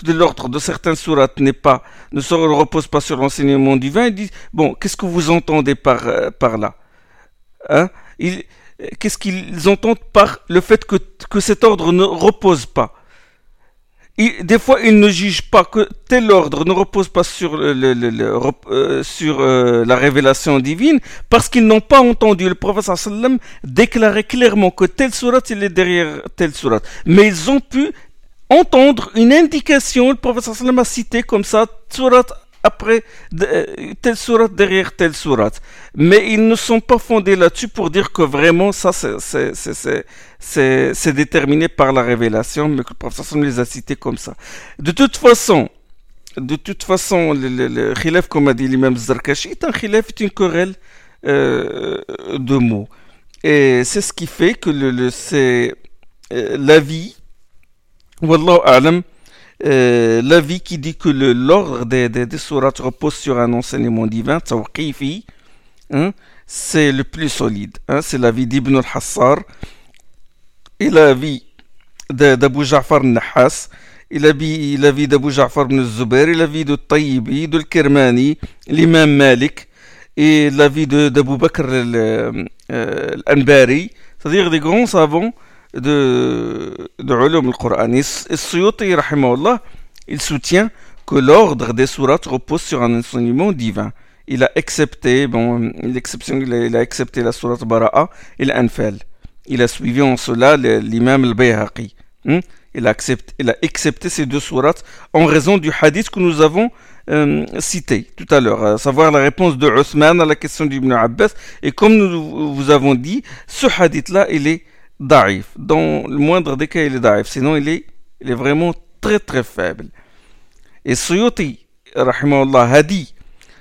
de l'ordre de certaines sourates n'est pas, ne se repose pas sur l'enseignement divin, ils disent, bon, qu'est-ce que vous entendez par, euh, par là? Hein? Qu'est-ce qu'ils entendent par le fait que cet ordre ne repose pas? Des fois, ils ne jugent pas que tel ordre ne repose pas sur, euh, euh, la révélation divine parce qu'ils n'ont pas entendu le prophète sallam déclarer clairement que telle sourate il est derrière telle sourate. Mais ils ont pu entendre une indication, le professeur sallam a cité comme ça, surat après euh, telle surat derrière telle surat. Mais ils ne sont pas fondés là-dessus pour dire que vraiment ça c'est déterminé par la révélation, mais que le professeur les a cités comme ça. De toute façon, de toute façon, le, le, comme a dit l'imam Zarkashi, est un khilaf, est une querelle euh, de mots. Et c'est ce qui fait que le, c'est euh, la vie Wallahu alam, euh, l'avis qui dit que l'ordre des, des, sourates repose sur un enseignement divin, hein, c'est le plus solide. Hein? C'est l'avis d'Ibn al-Hassar et l'avis d'Abu Ja'far al-Nahas et l'avis d'Abu Ja'far al-Zubair et l'avis de Tayyibi, de l'Kirmani, l'imam Malik et l'avis d'Abu Bakr al-Anbari, c'est-à-dire des grands savants de, de Ulum al-Qur'an. Et Suyuti, il soutient que l'ordre des sourates repose sur un enseignement divin il a accepté, bon, l'exception, il, a accepté la sourate Bara'a et l'Anfal. Il a suivi en cela l'imam al-Bayhaqi. Hmm? Il, a accepté, il a accepté ces deux sourates en raison du hadith que nous avons euh, cité tout à l'heure, à savoir la réponse de Othman à la question d'Ibn Abbas. Et comme nous vous avons dit, ce hadith-là, il est daif. Dans le moindre des cas, il est daif. Sinon, il est, il est vraiment très très faible. Et Suyuti, rahimahullah, a dit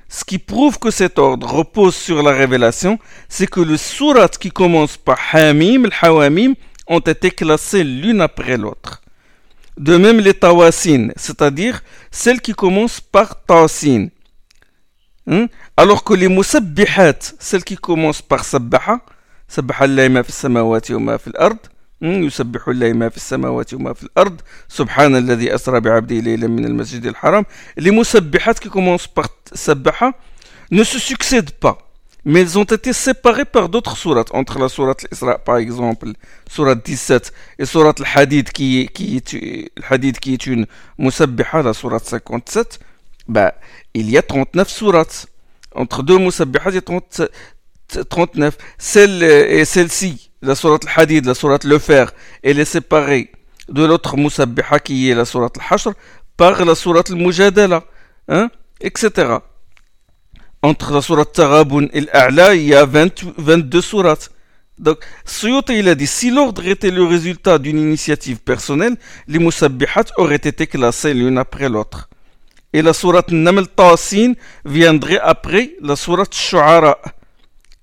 ce qui prouve que cet ordre repose sur la révélation, c'est que les sourates qui commencent par Hamim, le Hawamim, ont été classées l'une après l'autre. De même les Tawasin, c'est-à-dire celles qui commencent par Tawasin. Hein? Alors que les Musabbihat, celles qui commencent par Sabbaha, سبح الله ما في السماوات وما في الأرض. يسبح الله ما في السماوات وما في الأرض. سبحان الذي أسرى بعبده ليلا من المسجد الحرام. اللي مسبحات كي كومونس باغ سبحة نو سو سوكسيد با مي زون تيتي سيباغي باغ دوطخ سورات اونتخ لا سورة الإسراء باغ إكزومبل سورة 17 سورة الحديد كي كي الحديد كي تون مسبحة لا سورة 57 با إليا 39 سورات اونتخ دو مسبحات 39 celle et celle-ci la sourate al-Hadid, la sourate le fer, elle est séparée de l'autre Musabbiha qui est la sourate al-Hashr par la sourate al-Mujadala, hein, etc. Entre la sourate Tarabun et l'A'la, il y a 20, 22 sourates. Donc, Suyuti, il a dit, si l'ordre était le résultat d'une initiative personnelle, les Musabbihat auraient été classés l'une après l'autre. Et la sourate Naml Tasin viendrait après la sourate Shu'ara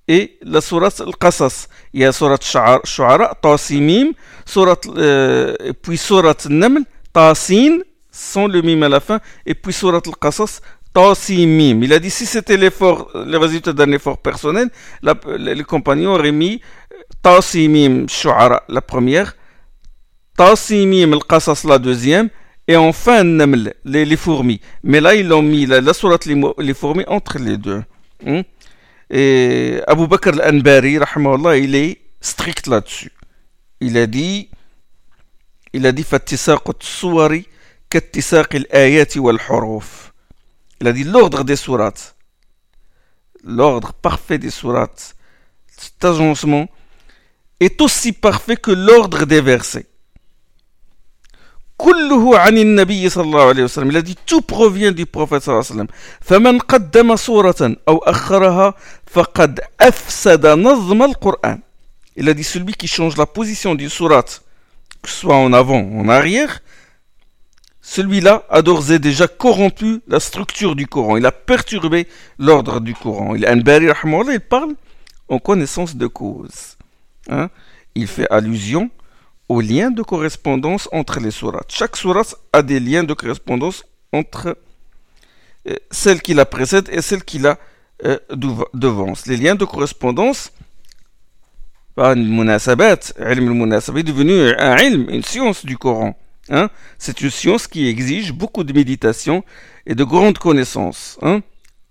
et la sourate Al-Qasas. Il y a sourate Shu'ara, Tasimim, sourate, euh, puis sourate Naml, Tasin, sans le mime à la fin, et puis sourate Al-Qasas, Tasimim. Il a dit si c'était l'effort, le résultat d'un effort personnel, les compagnons auraient mis Tasimim Shu'ara la première, Tasimim Al-Qasas la deuxième, et enfin Naml, les, les, fourmis. Mais là, ils ont mis la, la sourate les, les fourmis entre les deux. Hmm? Et Abu Bakr al-Anbari, il est strict là-dessus. Il a dit, il a dit, Il a dit l'ordre des sourates, l'ordre parfait des sourates, cet agencement est aussi parfait que l'ordre des versets. كله عن النبي صلى الله عليه وسلم الذي tout provient du prophète صلى الله عليه وسلم فمن قدم صورة أو أخرها Il a dit celui qui change la position du surat, que ce soit en avant ou en arrière, celui-là a d'ores et déjà corrompu la structure du Coran. Il a perturbé l'ordre du Coran. Il, il parle en connaissance de cause. Hein. Il fait allusion aux liens de correspondance entre les sourates. Chaque sourate a des liens de correspondance entre euh, celle qui la précède et celle qui la euh, devance. Les liens de correspondance, est devenu un ilm, une science du Coran. Hein. C'est une science qui exige beaucoup de méditation et de grandes connaissances. Hein.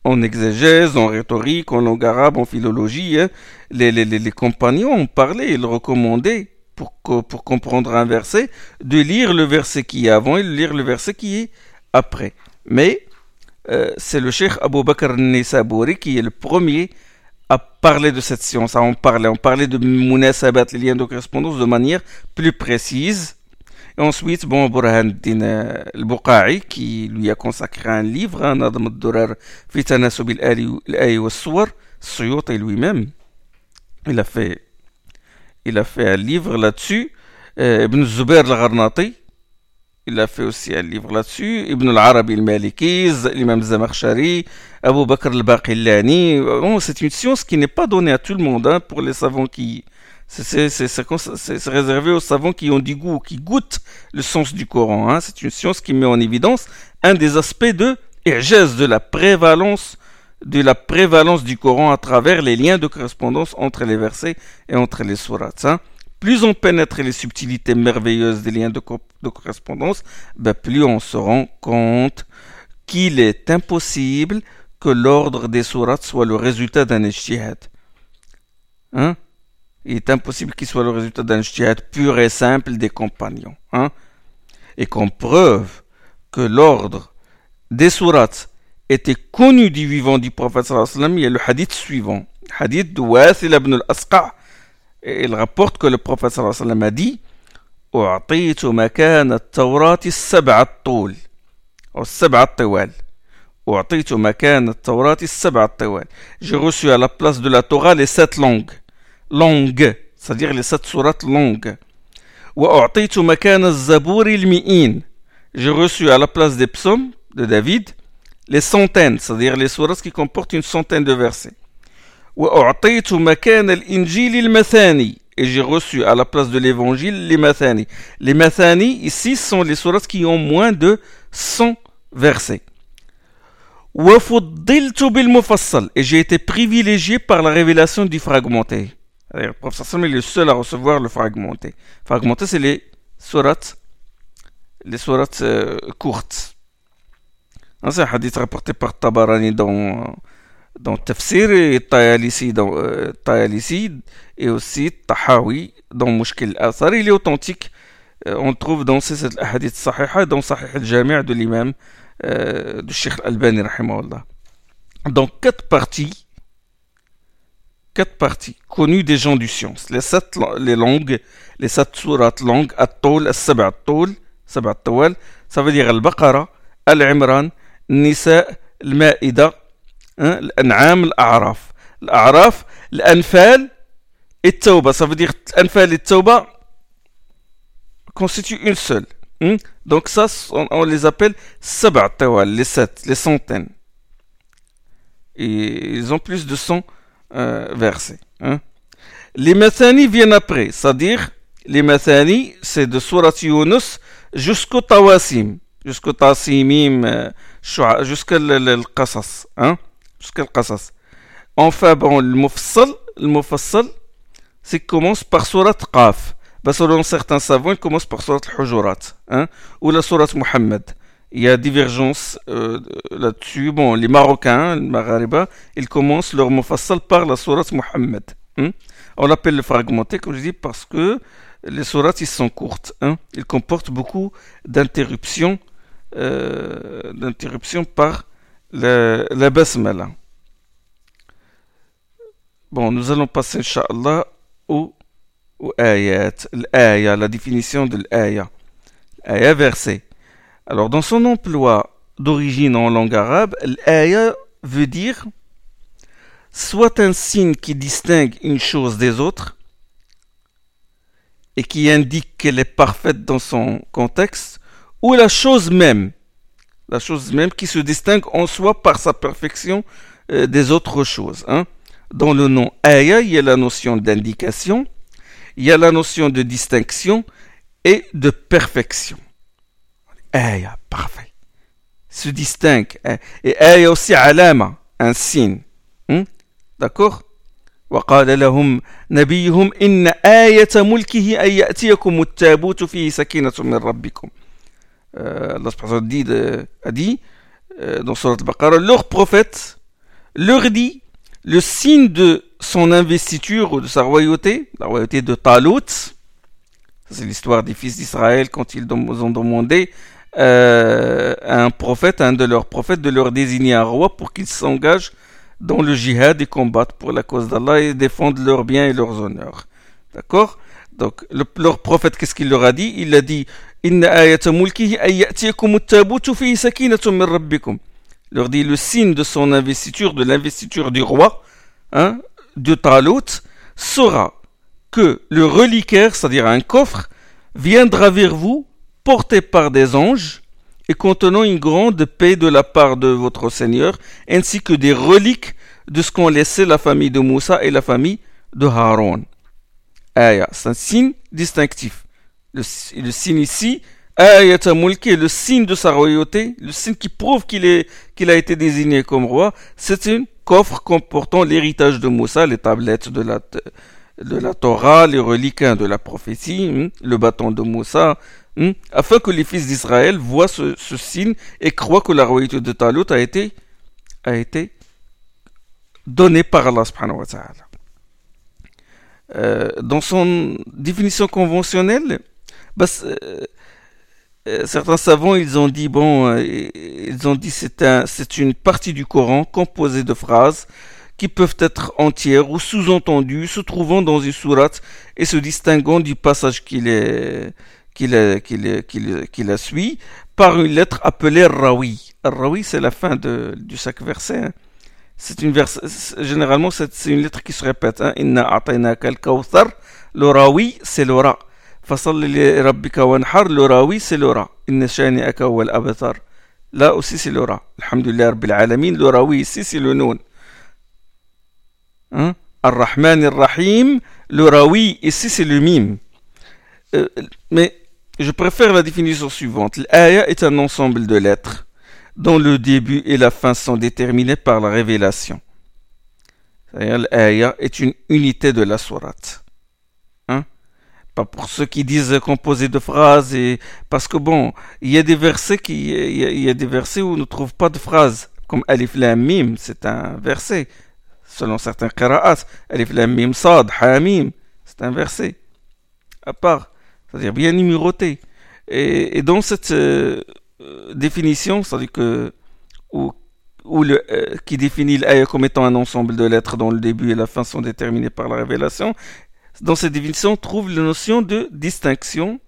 En exégèse, en rhétorique, en langue arabe, en philologie, hein. les, compagnons ont parlé, ils recommandaient pour, pour comprendre un verset, de lire le verset qui est avant et de lire le verset qui est après. Mais euh, c'est le Cheikh Abu Bakr Nisabouri qui est le premier à parler de cette science, à en parler. On parlait de Munasabat, les liens de correspondance, de manière plus précise. Et ensuite, bon, Burhan euh, al-Buqa'i, qui lui a consacré un livre, un Adam al-Durar, Fitanasub al-Ayi wa lui-même, il a fait il a fait un livre là-dessus. Euh, Ibn Zubair al-Gharnati, il a fait aussi un livre là-dessus. Ibn al-Arabi al-Maliki, l'imam Zamakhshari, Abu Bakr al-Baqillani. Bon, c'est une science qui n'est pas donnée à tout le monde, hein, pour les savants qui... C'est réservé aux savants qui ont du goût, qui goûtent le sens du Coran. Hein. C'est une science qui met en évidence un des aspects de de la prévalence de la prévalence du Coran à travers les liens de correspondance entre les versets et entre les sourates. Hein. Plus on pénètre les subtilités merveilleuses des liens de, correspondance, ben plus on se rend compte qu'il est impossible que l'ordre des sourates soit le résultat d'un ijtihad. Hein? Il est impossible qu'il soit le résultat d'un ijtihad pur et simple des compagnons. Hein? Et comme preuve que l'ordre des sourates était connu du vivant du prophète sallallahu il y a le hadith suivant. Hadith de Wathil ibn al-Asqa. Il rapporte que le prophète sallallahu a dit أعطيت مكان التوراة السبع الطول أو السبع الطوال أعطيت مكان التوراة السبع الطوال J'ai reçu à la place de la Torah les sept langues longues c'est-à-dire les sept sourates longues وأعطيت مكان الزبور المئين J'ai reçu à la place des psaumes de David les centaines, c'est-à-dire les sourates qui comportent une centaine de versets. Et j'ai reçu à la place de l'évangile les mathani. Les mathani, ici, sont les sourates qui ont moins de 100 versets. Et j'ai été privilégié par la révélation du fragmenté. Le professeur est le seul à recevoir le fragmenté. Fragmenté, c'est les sourates, les euh, courtes. C'est un hadith rapporté par Tabarani dans, dans Tafsir et euh, Tayalisi et aussi Tahawi dans Mushkil Athar. Il est authentique. Euh, on trouve dans ces hadiths et dans Sahih al-Jami' de l'imam euh, du Sheikh Al-Albani, rahimahullah. Dans quatre parties, quatre parties connues des gens du science. Les sept les langues, les sept sourates langues, At-Tawl, As-Sab'a At-Tawl, Sab'a At-Tawal, ça veut dire Al-Baqara, Al-Imran, Nisa, Al-Ma'ida, الأنعام الأعراف الأعراف الأنفال التوبة ça veut dire الأنفال التوبة constitue une seule hein? donc ça on, on les appelle سبع tawal les sept les centaines et ils ont plus de 100 euh, versets hein? les mathani viennent après c'est-à-dire les mathani c'est de surat Yunus jusqu'au tawasim jusqu'au tasimim jusqu'à القصص hein jusqu'à القصص enfin bon le mufassal le mufassal c'est commence par surat Qaf bah, selon certains savants il commence par surat Hujurat hein ou la surat Muhammad il y a divergence euh, là-dessus bon les Marocains les Maghariba ils commencent leur mufassal par la surat Muhammad hein? on l'appelle le fragmenté comme je dis parce que les sourates ils sont courtes hein ils comportent beaucoup d'interruptions euh, d'interruption par la, la basmala. Bon, nous allons passer, Inch'Allah, au, au ayat, l'aya, la définition de l'aya. L'aya verset. Alors, dans son emploi d'origine en langue arabe, l'aya veut dire soit un signe qui distingue une chose des autres et qui indique qu'elle est parfaite dans son contexte, ou la chose même, la chose même qui se distingue en soi par sa perfection euh, des autres choses. Hein. Dans le nom aya, il y a la notion d'indication, il y a la notion de distinction et de perfection. Aya, parfait. Se distingue. Hein. Et aya aussi alama, un signe. Hein. D'accord وقال لهم نبيهم إن آية ملكه أن يأتيكم التابوت فيه سكينة من ربكم euh, Allah dit, a dit euh, dans Surat Baqarah, leur prophète leur dit le signe de son investiture ou de sa royauté, la royauté de Talut, c'est l'histoire des fils d'Israël quand ils ont demandé euh, à un prophète, à un de leurs prophètes, de leur désigner un roi pour qu'ils s'engagent dans le jihad et combattent pour la cause d'Allah et défendent leurs biens et leurs honneurs. D'accord? Donc, le, leur prophète, qu'est-ce qu'il leur a dit? Il a dit leur dit le signe de son investiture, de l'investiture du roi, hein, de Talut, sera que le reliquaire, c'est-à-dire un coffre, viendra vers vous, porté par des anges, et contenant une grande paix de la part de votre Seigneur, ainsi que des reliques de ce qu'ont laissé la famille de Moussa et la famille de Haron. c'est un signe distinctif. Le, signe ici, est le signe de sa royauté, le signe qui prouve qu'il est, qu'il a été désigné comme roi. C'est un coffre comportant l'héritage de Moussa, les tablettes de la, de la Torah, les reliques de la prophétie, hmm, le bâton de Moussa, hmm, afin que les fils d'Israël voient ce, signe et croient que la royauté de Talut a été, a été donnée par Allah subhanahu wa ta'ala. Euh, dans son définition conventionnelle, euh, euh, certains savants, ils ont dit, bon, euh, ils ont dit c'est un, c'est une partie du Coran composée de phrases qui peuvent être entières ou sous-entendues, se trouvant dans une sourate et se distinguant du passage qui la suit par une lettre appelée Rawi. Rawi, c'est la fin de, du chaque verset. Hein. C'est une généralement, c'est, une lettre qui se répète. Hein. Inna Le Rawi, c'est le Ra. فصل لربك وانحر لراوي سي لورا إن شانئك هو الأبتر لا aussi c'est لورا الحمد لله رب العالمين لوراوي سي سي le نون hein? الرحمن الرحيم لوراوي ici c'est le mime euh, mais je préfère la définition suivante l'aya est un ensemble de lettres dont le début et la fin sont déterminés par la révélation c'est-à-dire l'aya est une unité de la sourate pas pour ceux qui disent composé de phrases et parce que bon, il y a des versets qui il y a, des versets où on ne trouve pas de phrases comme alif lam mim, c'est un verset selon certains qira'at, alif lam mim sad hamim, c'est un verset à part, c'est-à-dire bien numéroté. Et, dans cette euh, définition, c'est-à-dire que le, euh, qui définit l'aya comme étant un ensemble de lettres dont le début et la fin sont déterminés par la révélation, dans cette définition, on trouve la notion de distinction,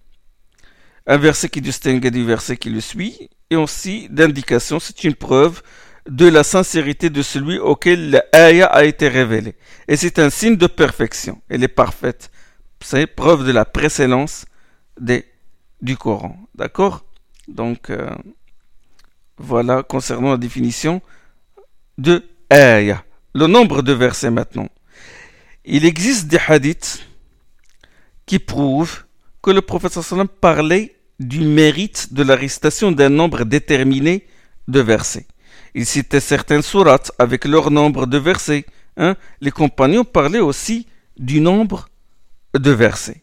un verset qui distingue du verset qui le suit, et aussi d'indication, c'est une preuve de la sincérité de celui auquel l'aya a été révélée. Et c'est un signe de perfection. Elle est parfaite. C'est preuve de la précédence du Coran. D'accord? Donc, euh, voilà concernant la définition de aya. Le nombre de versets maintenant. Il existe des hadiths qui prouvent que le prophète parlait du mérite de la récitation d'un nombre déterminé de versets. Il citait certaines sourates avec leur nombre de versets. Hein. Les compagnons parlaient aussi du nombre de versets.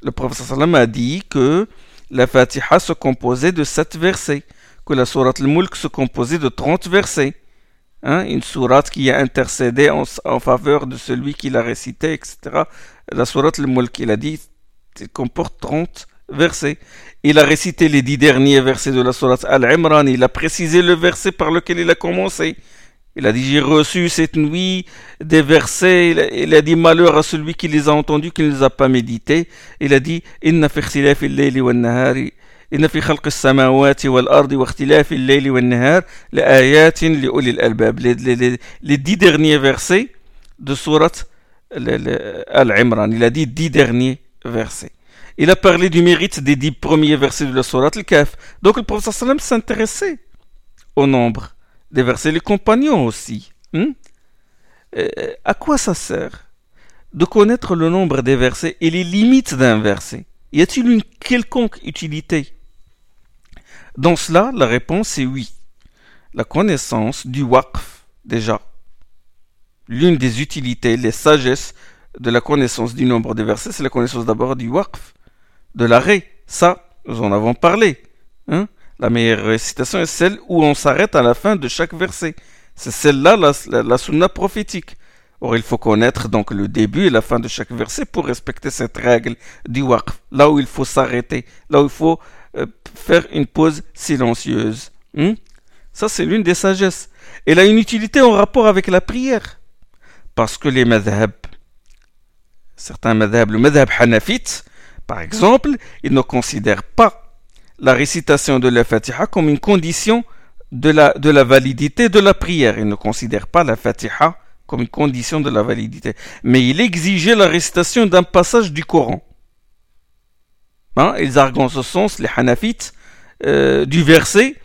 Le prophète a dit que la Fatiha se composait de sept versets, que la sourate al-Mulk se composait de 30 versets, Hein, une sourate qui a intercédé en, faveur de celui qui l'a récité, etc. La sourate, le Mulk, qu'il a dit, comporte 30 versets. Il a récité les dix derniers versets de la sourate Al-Imran. Il a précisé le verset par lequel il a commencé. Il a dit, j'ai reçu cette nuit des versets. Il a, dit, malheur à celui qui les a entendus, qui ne les a pas médités. Il a dit, Inna fi إن في خلق السماوات والأرض واختلاف الليل والنهار لآيات لأولي الألباب les dix derniers versets de sourate Al-Imran il a dit dix derniers versets il a parlé du mérite des dix premiers versets de la sourate Al-Kaf donc le prophète sallam s'intéressait au nombre des versets les compagnons aussi hein? à quoi ça sert de connaître le nombre des versets et les limites d'un verset y a-t-il une quelconque utilité dans cela, la réponse est oui. La connaissance du waqf, déjà. L'une des utilités, les sagesses de la connaissance du nombre des versets, c'est la connaissance d'abord du waqf, de l'arrêt. Ça, nous en avons parlé. Hein. La meilleure récitation est celle où on s'arrête à la fin de chaque verset. C'est celle-là, la, la, sunna prophétique. Or, il faut connaître donc le début et la fin de chaque verset pour respecter cette règle du waqf. Là où il faut s'arrêter, là où il faut euh, faire une pause silencieuse. Hmm? Ça, c'est l'une des sagesses. Elle a une utilité en rapport avec la prière. Parce que les madhab, certains madhab, le madhab hanafite, par exemple, ils ne considèrent pas la récitation de la Fatiha comme une condition de la, validité de la prière. Ils ne considèrent pas la Fatiha comme une condition de la validité. Mais il exigeait la récitation d'un passage du Coran. Hein, ils arguent en ce sens, les Hanafites, euh, du verset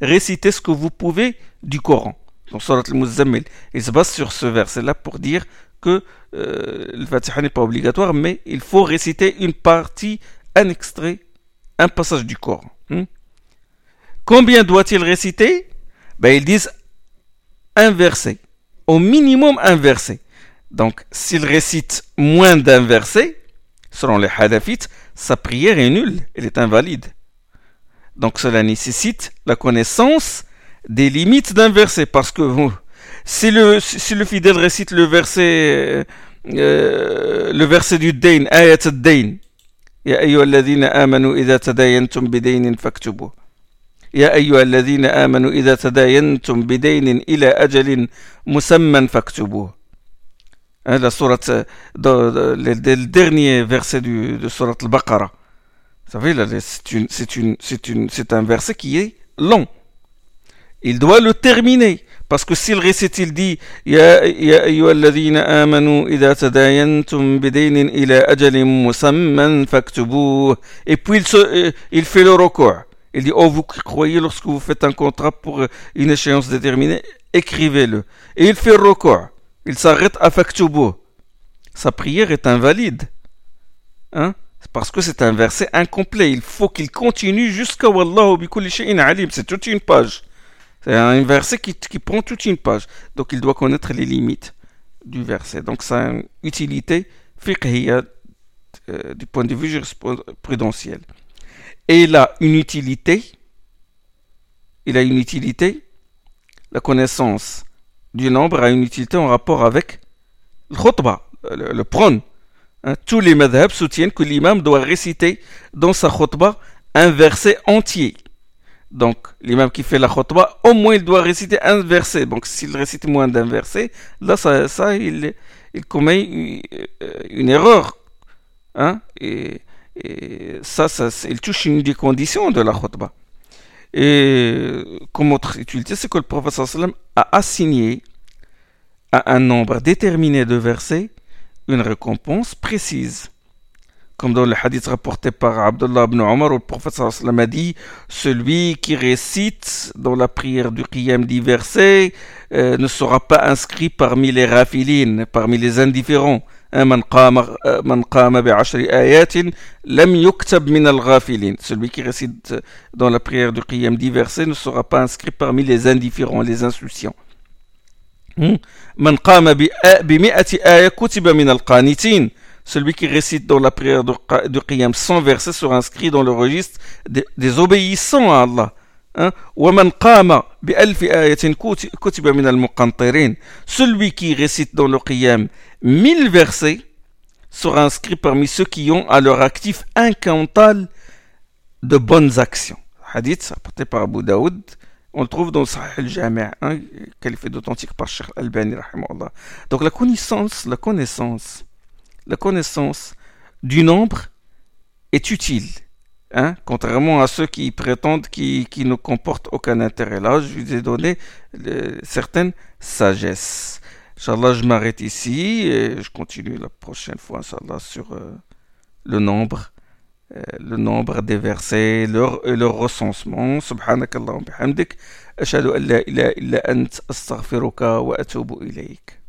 Récitez ce que vous pouvez du Coran. Donc, Surat al-Muzammil. Ils se basent sur ce verset-là pour dire que euh, le Fatiha n'est pas obligatoire, mais il faut réciter une partie un extrait, un passage du Coran. Hmm? Combien doit-il réciter? Ben, Ils disent un verset. Au minimum un verset. Donc, s'il récite moins d'un verset, selon les hadithites, sa prière est nulle, elle est invalide. Donc, cela nécessite la connaissance des limites d'un verset, parce que si le, si le fidèle récite le verset, euh, le verset du Dain, ayat dain يا أيها الذين آمنوا إذا تداينتم بدين فاكتبوه يا أيها الذين آمنوا إذا تداينتم بدين إلى أجل مسمى فاكتبوه la sourate, le, dernier verset de sourate al-Baqarah. Vous savez, c'est, un verset qui est long. Il doit le terminer. Parce que s'il récite, il dit Ya, ayyuhalladhina amanu idha tadayantum bidainin ila musamman. Et puis il, se, il fait le recours. Il dit Oh, vous croyez lorsque vous faites un contrat pour une échéance déterminée, écrivez-le. Et il fait le recours. Il s'arrête à faktubuh. Sa prière est invalide. Hein? Parce que c'est un verset incomplet. Il faut qu'il continue jusqu'à Wallahu bi alim. C'est toute une page. C'est un verset qui, qui, prend toute une page. Donc il doit connaître les limites du verset. Donc ça a une utilité fiqhiyya euh, du point de vue jurisprudentiel. Et il a une utilité, il a une utilité, la connaissance du nombre a une utilité en rapport avec le khutbah, le, le prône. Hein, tous les madhabs soutiennent que l'imam doit réciter dans sa khutbah un verset entier. Donc, l'imam qui fait la khutbah, au moins il doit réciter un verset. Donc, s'il récite moins d'un verset, là, ça, il, commet une, erreur. Hein? Et, ça, ça, il touche une des conditions de la khutbah. Et comme autre utilité, c'est que le prophète a assigné à un nombre déterminé de versets une récompense précise comme dans le hadith rapporté par Abdullah ibn Omar, où le sallam a dit Celui qui récite dans la prière du Qiyam dit versets euh, ne sera pas inscrit parmi les rafilines, parmi les indifférents من celui qui récite dans la prière du Qiyam dit versets ne sera pas inscrit parmi les indifférents, les insouciants. من قام بمئة آية كتب من القانتين celui qui récite dans la prière de, Qiyam 100 versets sera inscrit dans le registre des, obéissants à Allah. Hein? Celui qui récite dans le Qiyam 1000 versets sera inscrit parmi ceux qui ont à leur actif un quintal de bonnes actions. Hadith apporté par Abu Daoud. On le trouve dans le Sahih al-Jami' hein, qualifié d'authentique par Sheikh Al-Bani. Donc la connaissance, la connaissance la connaissance du nombre est utile. Hein, contrairement à ceux qui prétendent qu'ils ne comportent aucun intérêt. Là, je vous ai donné certaines sagesses. Inch'Allah, je m'arrête ici et je continue la prochaine fois, Inch'Allah, sur euh, le nombre, euh, le nombre des versets leur, leur recensement. Subhanakallah bihamdik. Ashhadu an la illa ant astaghfiruka wa atubu ilayk.